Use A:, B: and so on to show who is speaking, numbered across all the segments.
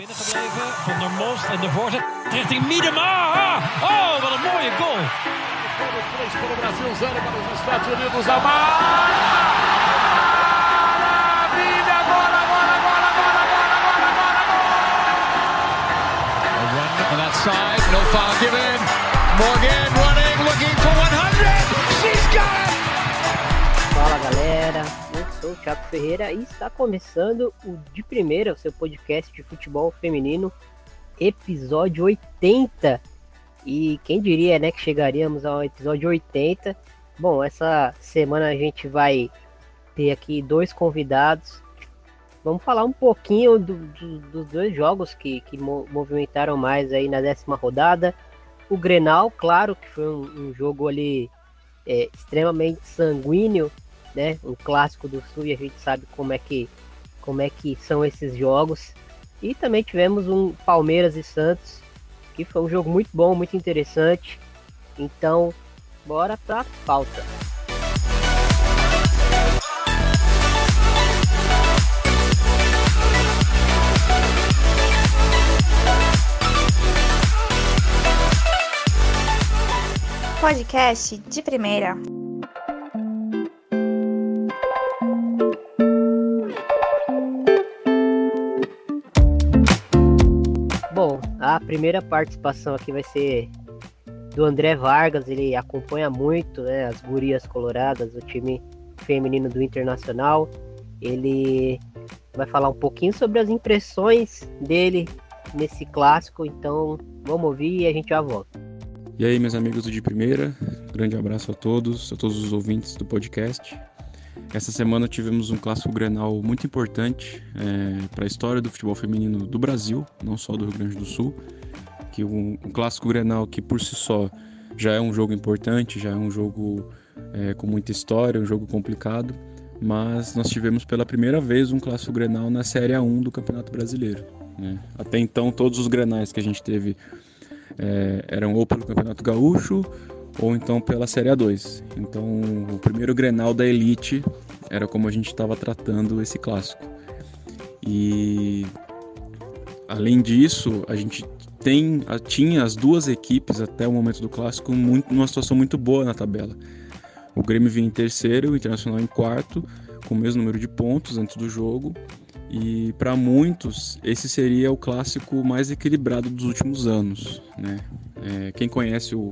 A: binnengebleven. Van der Most en de voorzet richting Miedema. Oh, wat een mooie goal.
B: And that side, no foul given. Morgan
C: Thiago Ferreira e está começando o De Primeira, o seu podcast de futebol feminino, episódio 80. E quem diria, né, que chegaríamos ao episódio 80. Bom, essa semana a gente vai ter aqui dois convidados. Vamos falar um pouquinho do, do, dos dois jogos que, que movimentaram mais aí na décima rodada. O Grenal, claro, que foi um, um jogo ali é, extremamente sanguíneo, né? Um clássico do Sul e a gente sabe como é que como é que são esses jogos. E também tivemos um Palmeiras e Santos que foi um jogo muito bom, muito interessante. Então, bora pra pauta.
D: Podcast de primeira.
C: A primeira participação aqui vai ser do André Vargas, ele acompanha muito né, as gurias coloradas, o time feminino do Internacional. Ele vai falar um pouquinho sobre as impressões dele nesse clássico, então vamos ouvir e a gente já volta.
E: E aí, meus amigos do De Primeira, grande abraço a todos, a todos os ouvintes do podcast. Essa semana tivemos um clássico Grenal muito importante é, para a história do futebol feminino do Brasil, não só do Rio Grande do Sul. Que um, um clássico Grenal que por si só já é um jogo importante, já é um jogo é, com muita história, um jogo complicado. Mas nós tivemos pela primeira vez um clássico Grenal na Série A1 do Campeonato Brasileiro. Né? Até então, todos os Grenais que a gente teve é, eram ou pelo Campeonato Gaúcho ou então pela Série A2. Então, o primeiro Grenal da Elite era como a gente estava tratando esse clássico. E além disso, a gente tem, tinha as duas equipes até o momento do clássico muito, numa situação muito boa na tabela. O Grêmio vinha em terceiro, o Internacional em quarto, com o mesmo número de pontos antes do jogo. E para muitos, esse seria o clássico mais equilibrado dos últimos anos. Né? É, quem conhece o,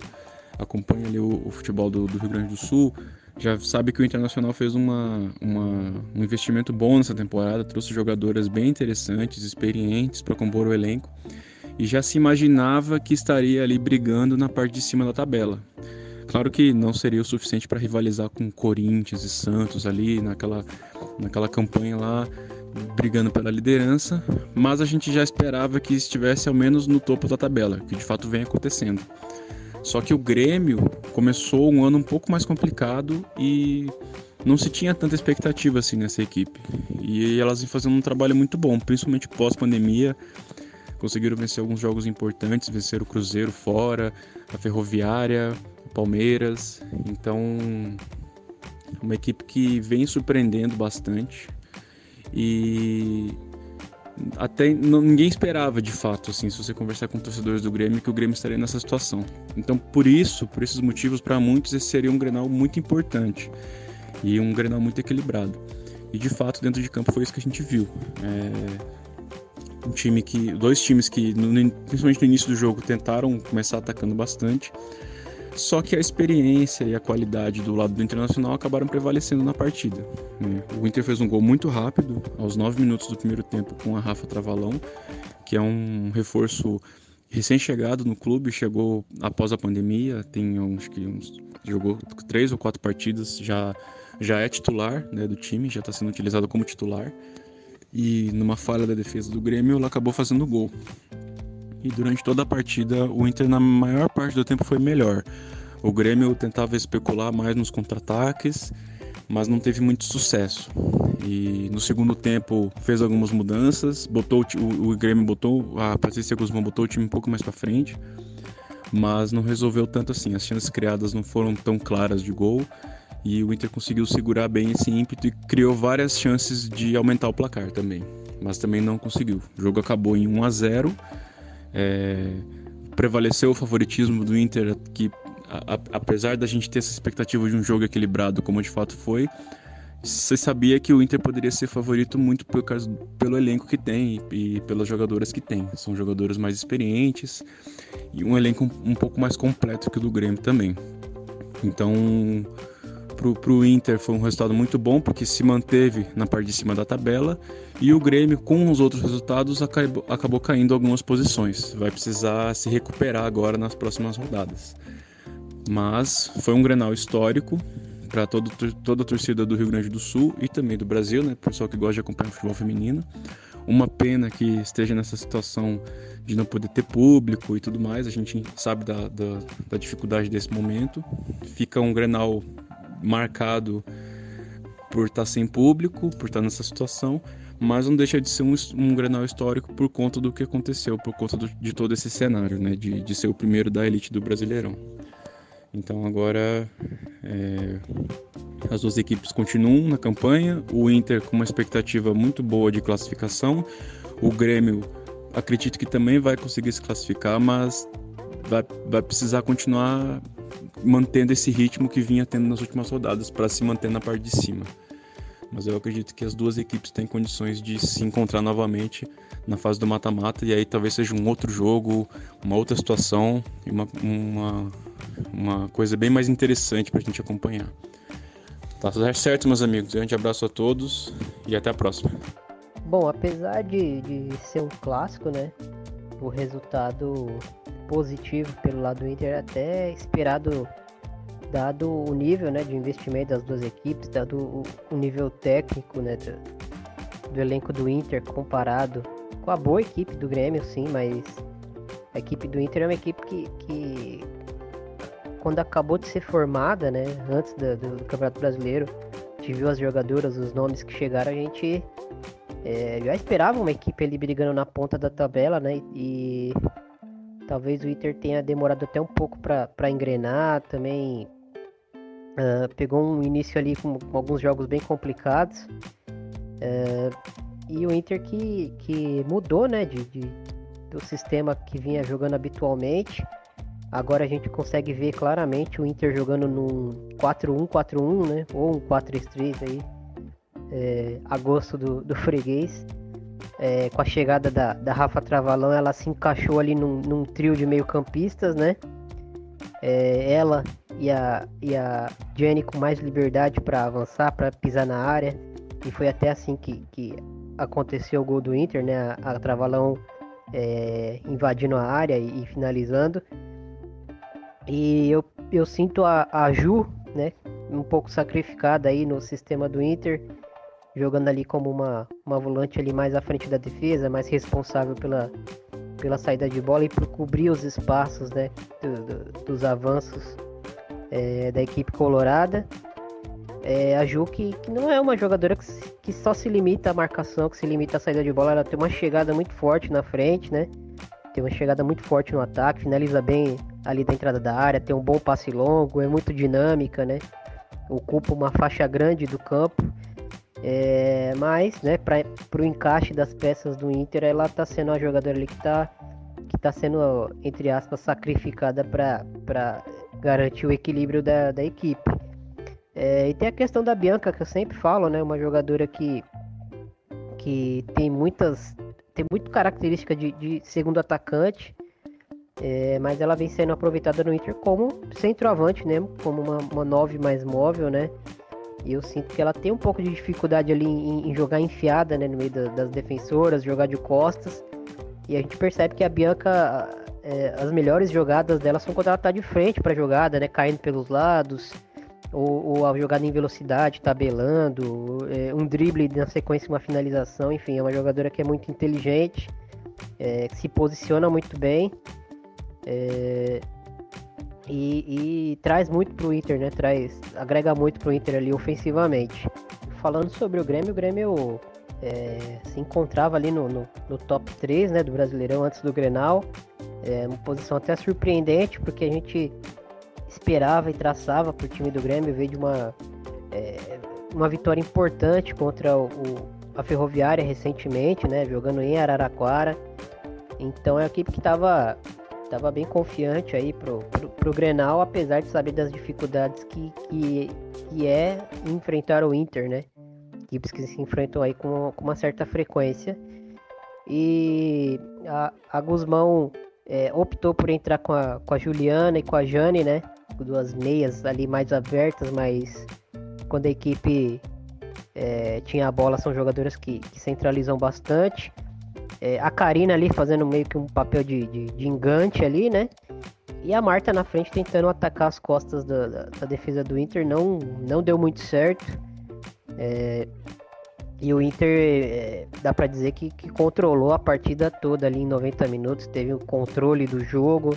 E: acompanha ali o, o futebol do, do, Rio Grande do Sul, já sabe que o Internacional fez uma, uma, um investimento bom nessa temporada, trouxe jogadoras bem interessantes, experientes para compor o elenco e já se imaginava que estaria ali brigando na parte de cima da tabela. Claro que não seria o suficiente para rivalizar com Corinthians e Santos ali naquela, naquela campanha lá brigando pela liderança, mas a gente já esperava que estivesse ao menos no topo da tabela, que de fato vem acontecendo. Só que o Grêmio começou um ano um pouco mais complicado e não se tinha tanta expectativa assim nessa equipe. E elas vêm fazendo um trabalho muito bom, principalmente pós-pandemia. Conseguiram vencer alguns jogos importantes, vencer o Cruzeiro fora, a Ferroviária, o Palmeiras. Então, uma equipe que vem surpreendendo bastante. E até não, ninguém esperava de fato, assim, se você conversar com torcedores do Grêmio, que o Grêmio estaria nessa situação. Então, por isso, por esses motivos, para muitos esse seria um Grenal muito importante e um Grenal muito equilibrado. E de fato, dentro de campo foi isso que a gente viu. É... um time que, dois times que, no, principalmente no início do jogo, tentaram começar atacando bastante. Só que a experiência e a qualidade do lado do Internacional acabaram prevalecendo na partida. Né? O Inter fez um gol muito rápido, aos 9 minutos do primeiro tempo, com a Rafa Travalão, que é um reforço recém-chegado no clube, chegou após a pandemia, tem acho que uns, jogou três ou quatro partidas, já, já é titular né, do time, já está sendo utilizado como titular. E numa falha da defesa do Grêmio, ela acabou fazendo gol e durante toda a partida o Inter na maior parte do tempo foi melhor. O Grêmio tentava especular mais nos contra-ataques, mas não teve muito sucesso. E no segundo tempo fez algumas mudanças, botou o, o Grêmio botou a Patrícia Guzmão botou o time um pouco mais para frente, mas não resolveu tanto assim. As chances criadas não foram tão claras de gol e o Inter conseguiu segurar bem esse ímpeto e criou várias chances de aumentar o placar também. mas também não conseguiu. O jogo acabou em 1 a 0 é, prevaleceu o favoritismo do Inter, que a, a, apesar da gente ter essa expectativa de um jogo equilibrado, como de fato foi, você sabia que o Inter poderia ser favorito muito causa, pelo elenco que tem e, e pelas jogadoras que tem. São jogadores mais experientes e um elenco um, um pouco mais completo que o do Grêmio também. Então, para o Inter foi um resultado muito bom, porque se manteve na parte de cima da tabela, e o Grêmio, com os outros resultados, acabou, acabou caindo algumas posições. Vai precisar se recuperar agora nas próximas rodadas. Mas foi um Grenal histórico para toda a torcida do Rio Grande do Sul e também do Brasil, né? Pessoal que gosta de acompanhar o futebol feminino. Uma pena que esteja nessa situação de não poder ter público e tudo mais. A gente sabe da, da, da dificuldade desse momento. Fica um Grenal marcado por estar sem público, por estar nessa situação, mas não deixa de ser um, um histórico por conta do que aconteceu, por conta do, de todo esse cenário, né? De, de ser o primeiro da elite do Brasileirão. Então agora é, as duas equipes continuam na campanha, o Inter com uma expectativa muito boa de classificação, o Grêmio acredito que também vai conseguir se classificar, mas vai, vai precisar continuar mantendo esse ritmo que vinha tendo nas últimas rodadas para se manter na parte de cima. Mas eu acredito que as duas equipes têm condições de se encontrar novamente na fase do mata-mata e aí talvez seja um outro jogo, uma outra situação e uma, uma, uma coisa bem mais interessante para a gente acompanhar. Tá certo, meus amigos. Grande abraço a todos e até a próxima.
C: Bom, apesar de, de ser um clássico, né? O resultado positivo pelo lado do Inter, até esperado, dado o nível né, de investimento das duas equipes, dado o, o nível técnico né, do, do, elenco do Inter comparado com a boa equipe do Grêmio, sim, mas a equipe do Inter é uma equipe que, que quando acabou de ser formada, né, antes do, do, Campeonato Brasileiro, a gente viu as jogadoras, os nomes que chegaram, a gente é, já esperava uma equipe ali brigando na ponta da tabela, né? E Talvez o Inter tenha demorado até um pouco para engrenar, também uh, pegou um início ali com, com, alguns jogos bem complicados. Uh, e o Inter que, que mudou né, de, de, do sistema que vinha jogando habitualmente. Agora a gente consegue ver claramente o Inter jogando num 4-1-4-1, né? Ou um 4-3-3 aí. É, a gosto do, do freguês é, com a chegada da, da Rafa Travalão, ela se encaixou ali num, num trio de meio-campistas, né? É, ela e a, e a Jenny com mais liberdade para avançar, para pisar na área. E foi até assim que, que aconteceu o gol do Inter, né? A, a Travalão é, invadindo a área e, e, finalizando. E eu, eu sinto a, a Ju, né? Um pouco sacrificada aí no sistema do Inter jogando ali como uma, uma volante ali mais à frente da defesa, mais responsável pela, pela saída de bola e por cobrir os espaços né, do, do, dos avanços é, da equipe colorada. É, a Ju que, que, não é uma jogadora que, que, só se limita à marcação, que se limita à saída de bola, ela tem uma chegada muito forte na frente, né? Tem uma chegada muito forte no ataque, finaliza bem ali da entrada da área, tem um bom passe longo, é muito dinâmica, né? Ocupa uma faixa grande do campo é, mas, né, para o encaixe das peças do Inter, ela está sendo a jogadora ali que está que tá sendo, entre aspas, sacrificada para garantir o equilíbrio da, da equipe. É, e tem a questão da Bianca, que eu sempre falo, né, uma jogadora que, que tem muitas tem muito característica de, de segundo atacante, é, mas ela vem sendo aproveitada no Inter como centroavante, né, como uma, uma nove mais móvel, né, e eu sinto que ela tem um pouco de dificuldade ali em, em jogar enfiada, né, no meio da, das defensoras, jogar de costas. E a gente percebe que a Bianca, é, as melhores jogadas dela são quando ela tá de frente para jogada, né, caindo pelos lados, ou, ou a jogada em velocidade, tabelando, é, um drible na sequência, uma finalização. Enfim, é uma jogadora que é muito inteligente, é, que se posiciona muito bem. É, e, e traz muito pro Inter, né? Traz, agrega muito pro Inter ali ofensivamente. Falando sobre o Grêmio, o Grêmio é, se encontrava ali no, no, no, top 3 né, do Brasileirão antes do Grenal. É uma posição até surpreendente, porque a gente esperava e traçava para o time do Grêmio, veio de uma, é, uma vitória importante contra o, a Ferroviária recentemente, né? Jogando em Araraquara. Então é uma equipe que estava tava bem confiante aí pro, pro, pro, Grenal, apesar de saber das dificuldades que, que, que é enfrentar o Inter, né? Equipes que se enfrentam aí com, com uma certa frequência. E a, a Guzmão é, optou por entrar com a, com a Juliana e com a Jane, né? Duas meias ali mais abertas, mas quando a equipe é, tinha a bola, são jogadoras que, que centralizam bastante. É, a Karina ali fazendo meio que um papel de, de, de, engante ali, né? E a Marta na frente tentando atacar as costas da, da, da defesa do Inter. Não, não deu muito certo. É, e o Inter, é, dá para dizer que, que, controlou a partida toda ali em 90 minutos. Teve o controle do jogo.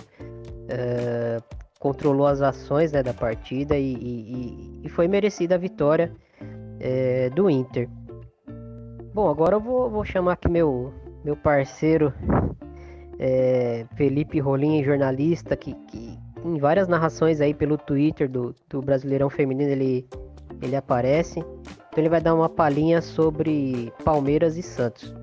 C: É, controlou as ações né, da partida e, e, e, foi merecida a vitória é, do Inter. Bom, agora eu vou, vou chamar aqui meu, meu parceiro é, Felipe Rolim, jornalista, que, que, em várias narrações aí pelo Twitter do, do Brasileirão Feminino ele, ele aparece. Então ele vai dar uma palhinha sobre Palmeiras e Santos.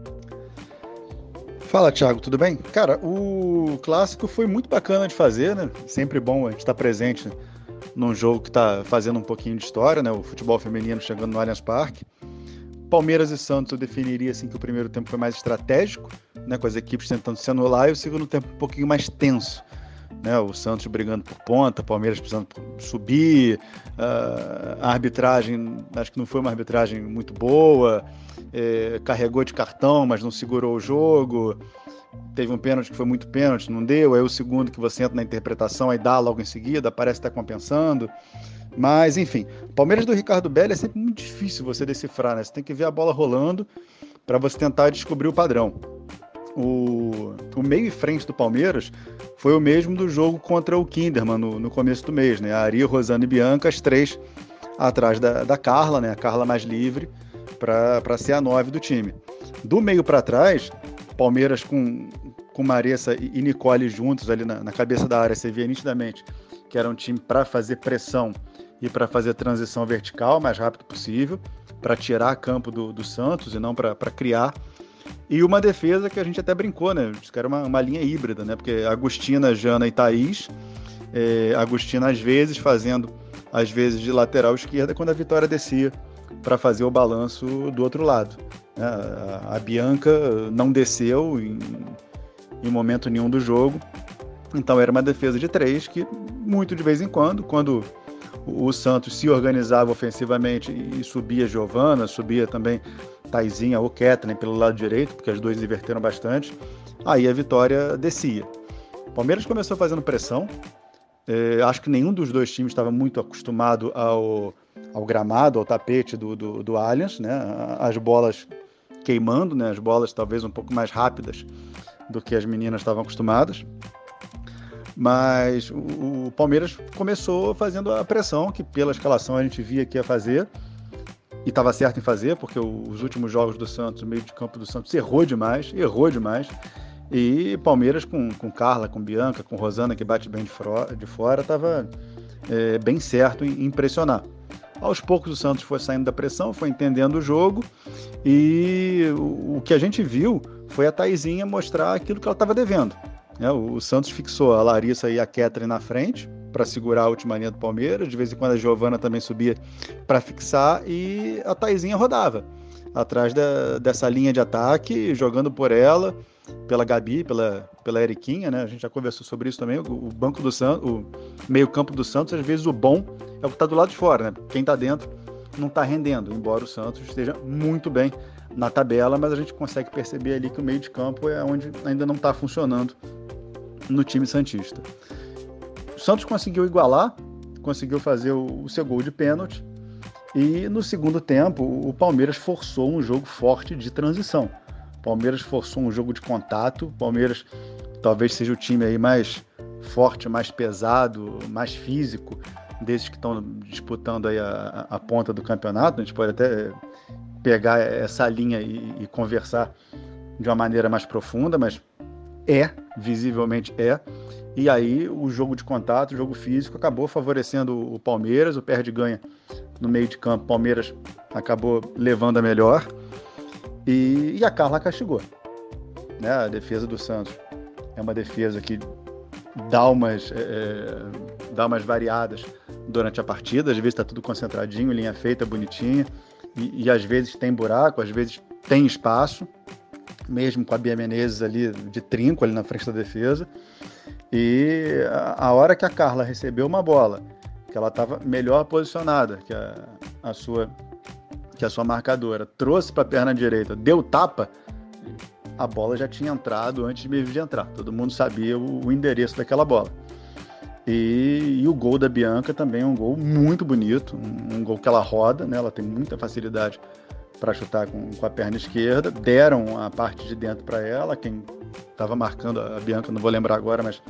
F: Fala, Thiago, tudo bem? Cara, o clássico foi muito bacana de fazer, né? Sempre bom a gente estar presente num jogo que está fazendo um pouquinho de história, né? O futebol feminino chegando no Allianz Parque. Palmeiras e Santos eu definiria assim que o primeiro tempo foi mais estratégico, né, com as equipes tentando se anular e o segundo tempo um pouquinho mais tenso. Né, o Santos brigando por ponta, Palmeiras precisando subir, uh, a arbitragem, acho que não foi uma arbitragem muito boa, é, carregou de cartão, mas não segurou o jogo. Teve um pênalti que foi muito pênalti, não deu. Aí o segundo que você entra na interpretação, aí dá logo em seguida, parece estar tá compensando. Mas, enfim, Palmeiras do Ricardo Belli é sempre muito difícil você decifrar, né? Você tem que ver a bola rolando para você tentar descobrir o padrão. O, o, meio e frente do Palmeiras foi o mesmo do jogo contra o Kinderman no, no começo do mês, né? A Ari, Rosana e Bianca, as três atrás da, da Carla, né? A Carla mais livre para ser a nove do time. Do meio para trás, Palmeiras com, com Maressa e Nicole juntos ali na, na cabeça da área, você via nitidamente que era um time para fazer pressão e para fazer a transição vertical o mais rápido possível, para tirar campo do, do Santos e não para criar. E uma defesa que a gente até brincou, né? Que era uma, uma linha híbrida, né? Porque Agostina, Jana e Thaís, é, Agostina às vezes fazendo, às vezes de lateral esquerda, quando a vitória descia para fazer o balanço do outro lado. Né? A, a Bianca não desceu em, em momento nenhum do jogo, então era uma defesa de três que, muito de vez em quando, quando o Santos se organizava ofensivamente e subia Giovana, subia também Taizinha ou Kathleen pelo lado direito, porque as duas inverteram bastante, aí a vitória descia. O Palmeiras começou fazendo pressão. É, acho que nenhum dos dois times estava muito acostumado ao, ao gramado, ao tapete do, do, do Allianz, né? As bolas queimando, né? As bolas talvez um pouco mais rápidas do que as meninas estavam acostumadas. Mas o, o Palmeiras começou fazendo a pressão que pela escalação a gente via que ia fazer e estava certo em fazer, porque os últimos jogos do Santos, o meio de campo do Santos errou demais, errou demais. E Palmeiras com, com Carla, com Bianca, com Rosana, que bate bem de, fora, estava é, bem certo em impressionar. Aos poucos o Santos foi saindo da pressão, foi entendendo o jogo e o, o que a gente viu foi a Taizinha mostrar aquilo que ela estava devendo. Né? O Santos fixou a Larissa e a Ketri na frente para segurar a última linha do Palmeiras. De vez em quando a Giovana também subia para fixar e a Taizinha rodava atrás da, dessa linha de ataque, jogando por ela, pela Gabi, pela, pela Eriquinha, né? A gente já conversou sobre isso também. O, o banco do Santos, o meio-campo do Santos, às vezes o bom é o que está do lado de fora, né? Quem está dentro não está rendendo, embora o Santos esteja muito bem na tabela, mas a gente consegue perceber ali que o meio de campo é onde ainda não está funcionando no time Santista. O Santos conseguiu igualar, conseguiu fazer o, o seu gol de pênalti, e no segundo tempo o Palmeiras forçou um jogo forte de transição. O Palmeiras forçou um jogo de contato, o Palmeiras talvez seja o time aí mais forte, mais pesado, mais físico desses que estão disputando aí a, a, ponta do campeonato. A gente pode até pegar essa linha e, e conversar de uma maneira mais profunda, mas é, visivelmente é. E aí o jogo de contato, o jogo físico acabou favorecendo o Palmeiras, o perde ganha no meio de campo, Palmeiras acabou levando a melhor. E, e a Carla castigou. Né? A defesa do Santos é uma defesa que dá umas, é, dá umas variadas durante a partida, às vezes está tudo concentradinho, linha feita, bonitinha, e, e, às vezes tem buraco, às vezes tem espaço, mesmo com a Bia Menezes ali de trinco ali na frente da defesa. E a, a hora que a Carla recebeu uma bola, que ela estava melhor posicionada que a, a sua que a sua marcadora, trouxe para a perna direita, deu tapa, a bola já tinha entrado antes mesmo de entrar. Todo mundo sabia o, o endereço daquela bola. E, e, o gol da Bianca também é um gol muito bonito, um, um gol que ela roda, né? ela tem muita facilidade para chutar com, com, a perna esquerda. Deram a parte de dentro para ela, quem estava marcando a Bianca, não vou lembrar agora, mas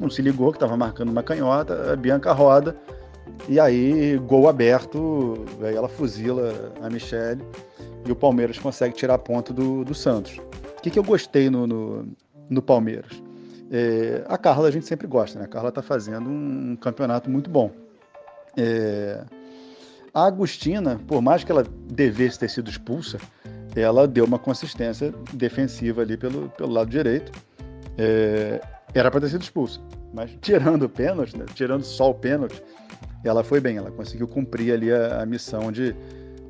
F: não se ligou que estava marcando uma canhota. A Bianca roda e aí, gol aberto, aí ela fuzila a Michelle e o Palmeiras consegue tirar ponto do, do Santos. O que, que eu gostei no, no, no Palmeiras? É, a Carla a gente sempre gosta, né? A Carla está fazendo um campeonato muito bom. É, a Agostina, por mais que ela devesse ter sido expulsa, ela deu uma consistência defensiva ali pelo, pelo lado direito. É, era para ter sido expulsa, mas tirando o pênalti, né? tirando só o pênalti, ela foi bem, ela conseguiu cumprir ali a, a missão de,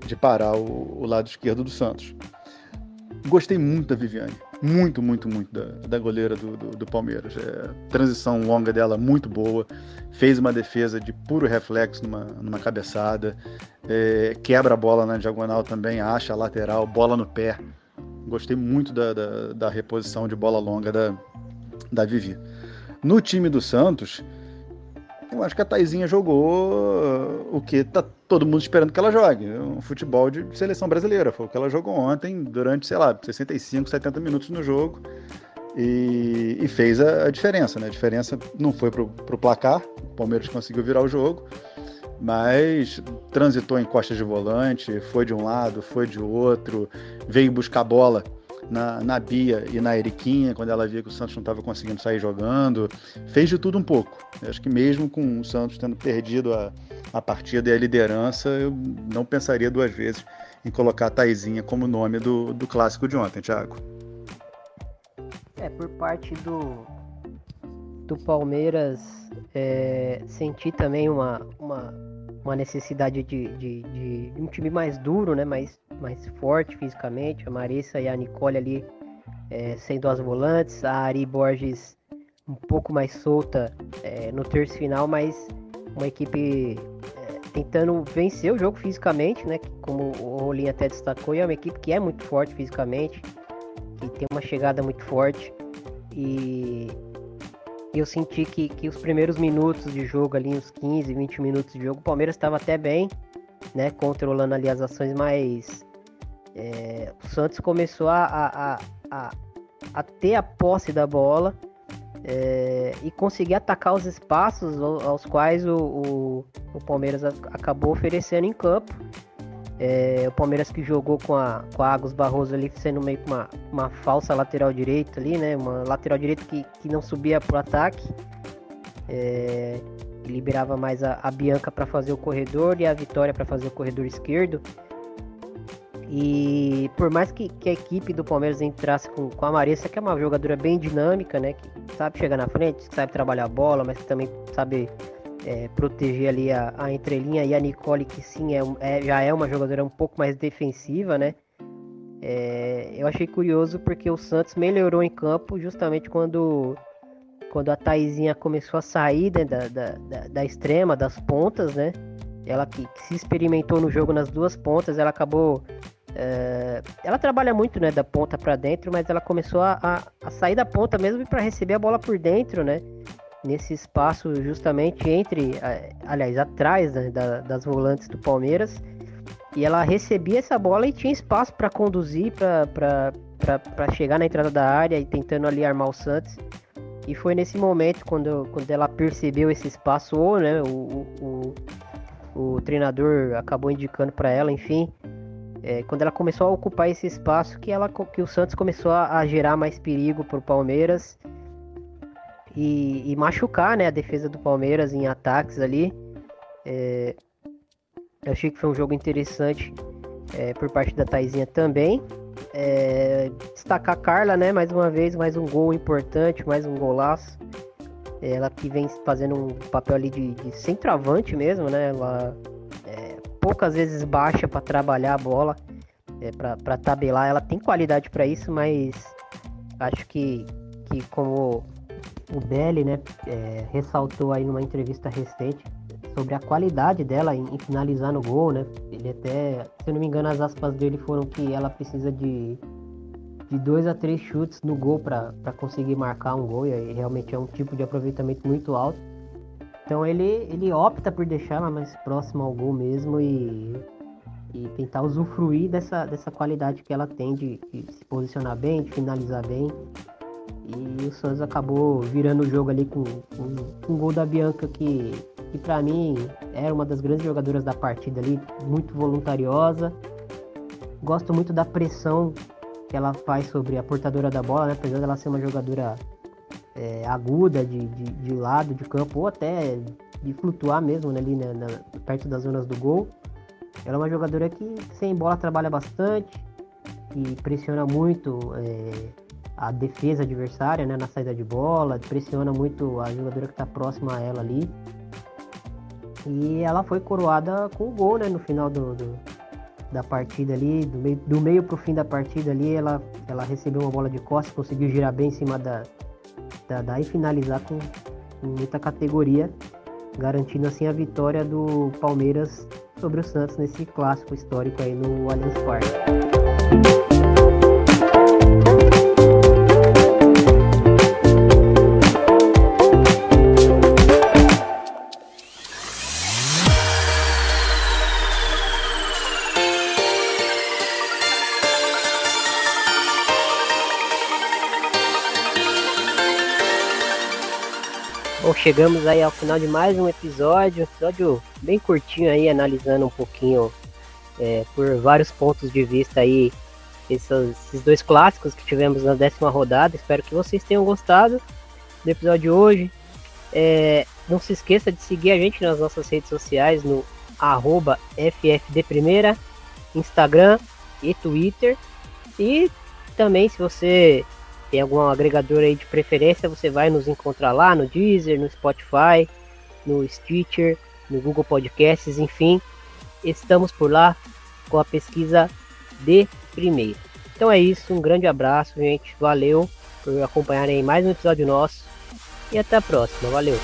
F: de parar o, o, lado esquerdo do Santos. Gostei muito da Viviane, muito, muito, muito da, da goleira do, do, do Palmeiras. É, transição longa dela muito boa, fez uma defesa de puro reflexo numa, numa cabeçada, é, quebra a bola na diagonal também, acha a lateral, bola no pé. Gostei muito da, da, da reposição de bola longa da, da Vivi. No time do Santos, eu acho que a Taizinha jogou o que tá todo mundo esperando que ela jogue. Um futebol de seleção brasileira. Foi o que ela jogou ontem, durante, sei lá, 65, 70 minutos no jogo. E, e fez a, a, diferença, né? A diferença não foi pro, pro placar, o Palmeiras conseguiu virar o jogo, mas transitou em costas de volante, foi de um lado, foi de outro, veio buscar bola na, na Bia e na Eriquinha, quando ela via que o Santos não estava conseguindo sair jogando. Fez de tudo um pouco. Eu acho que mesmo com o Santos tendo perdido a, a partida e a liderança, eu não pensaria duas vezes em colocar a Taizinha como nome do, do clássico de ontem, Thiago.
C: É, por parte do, do Palmeiras, é, senti também uma, uma uma necessidade de, de, de, um time mais duro, né? mais, mais forte fisicamente. A Marissa e a Nicole ali é, sendo as volantes, a Ari Borges um pouco mais solta é, no terço final, mas uma equipe é, tentando vencer o jogo fisicamente, né? Como o Rolinho até destacou, é uma equipe que é muito forte fisicamente, que tem uma chegada muito forte. E eu senti que, que os primeiros minutos de jogo ali, uns 15, 20 minutos de jogo, o Palmeiras estava até bem, né? Controlando ali as ações, mas é, o Santos começou a, a, a, a, ter a posse da bola é, e conseguir atacar os espaços aos quais o, o, o Palmeiras acabou oferecendo em campo. É, o Palmeiras que jogou com a, com a Agus Barroso ali sendo meio que uma, uma falsa lateral direita ali, né? Uma lateral direita que, que não subia pro ataque. É, liberava mais a, a Bianca para fazer o corredor e a Vitória para fazer o corredor esquerdo. E por mais que, que, a equipe do Palmeiras entrasse com, com a Marissa, que é uma jogadora bem dinâmica, né? Que sabe chegar na frente, que sabe trabalhar a bola, mas que também sabe é, proteger ali a, a, entrelinha e a Nicole, que sim, é, é, já é uma jogadora um pouco mais defensiva, né? É, eu achei curioso porque o Santos melhorou em campo justamente quando, quando a Taizinha começou a sair né, da, da, da, da, extrema, das pontas, né? Ela que, que, se experimentou no jogo nas duas pontas, ela acabou. É, ela trabalha muito né, da ponta para dentro, mas ela começou a, a, a sair da ponta mesmo para receber a bola por dentro, né? Nesse espaço justamente entre, aliás, atrás né, da, das volantes do Palmeiras. E ela recebia essa bola e tinha espaço para conduzir, para chegar na entrada da área e tentando ali armar o Santos. E foi nesse momento, quando, quando ela percebeu esse espaço, ou né, o, o, o, treinador acabou indicando para ela, enfim, é, quando ela começou a ocupar esse espaço, que, ela, que o Santos começou a, a gerar mais perigo para o Palmeiras e, e, machucar né, a defesa do Palmeiras em ataques ali. É, eu achei que foi um jogo interessante é, por parte da Taizinha também. É, destacar a Carla, né? Mais uma vez, mais um gol importante, mais um golaço. Ela que vem fazendo um papel ali de, de centroavante mesmo, né? Ela é, poucas vezes baixa para trabalhar a bola, é, para tabelar. Ela tem qualidade para isso, mas acho que, que como o Belly, né, é, ressaltou aí numa entrevista recente sobre a qualidade dela em, em, finalizar no gol, né? Ele até, se eu não me engano, as aspas dele foram que ela precisa de de dois a três chutes no gol para conseguir marcar um gol, e realmente é um tipo de aproveitamento muito alto. Então ele, ele opta por deixar ela mais próxima ao gol mesmo e, e tentar usufruir dessa, dessa qualidade que ela tem de, de se posicionar bem, de finalizar bem. E o Santos acabou virando o jogo ali com, com, com um gol da Bianca que, que para mim era uma das grandes jogadoras da partida ali, muito voluntariosa. Gosto muito da pressão que ela faz sobre a portadora da bola, né? apesar dela ser uma jogadora é, aguda de, de, de, lado de campo ou até de flutuar mesmo né, ali na, na, perto das zonas do gol. Ela é uma jogadora que sem bola trabalha bastante e pressiona muito é, a defesa adversária né, na saída de bola, pressiona muito a jogadora que está próxima a ela ali. E ela foi coroada com o gol né, no final do, do da partida ali, do meio, do meio pro fim da partida ali, ela, ela recebeu uma bola de costas, conseguiu girar bem em cima da, da, da e finalizar com, com muita categoria, garantindo assim a vitória do Palmeiras sobre o Santos nesse clássico histórico aí no Allianz Parque. Chegamos aí ao final de mais um episódio, um episódio bem curtinho aí, analisando um pouquinho é, por vários pontos de vista aí esses, esses, dois clássicos que tivemos na décima rodada. Espero que vocês tenham gostado do episódio de hoje. É, não se esqueça de seguir a gente nas nossas redes sociais no arroba FFDPrimeira, Instagram e Twitter. E também se você tem algum agregador aí de preferência, você vai nos encontrar lá no Deezer, no Spotify, no Stitcher, no Google Podcasts, enfim, estamos por lá com a pesquisa de primeira. Então é isso, um grande abraço, gente. Valeu por acompanharem mais um episódio nosso e até a próxima. Valeu.